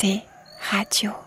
Radio.com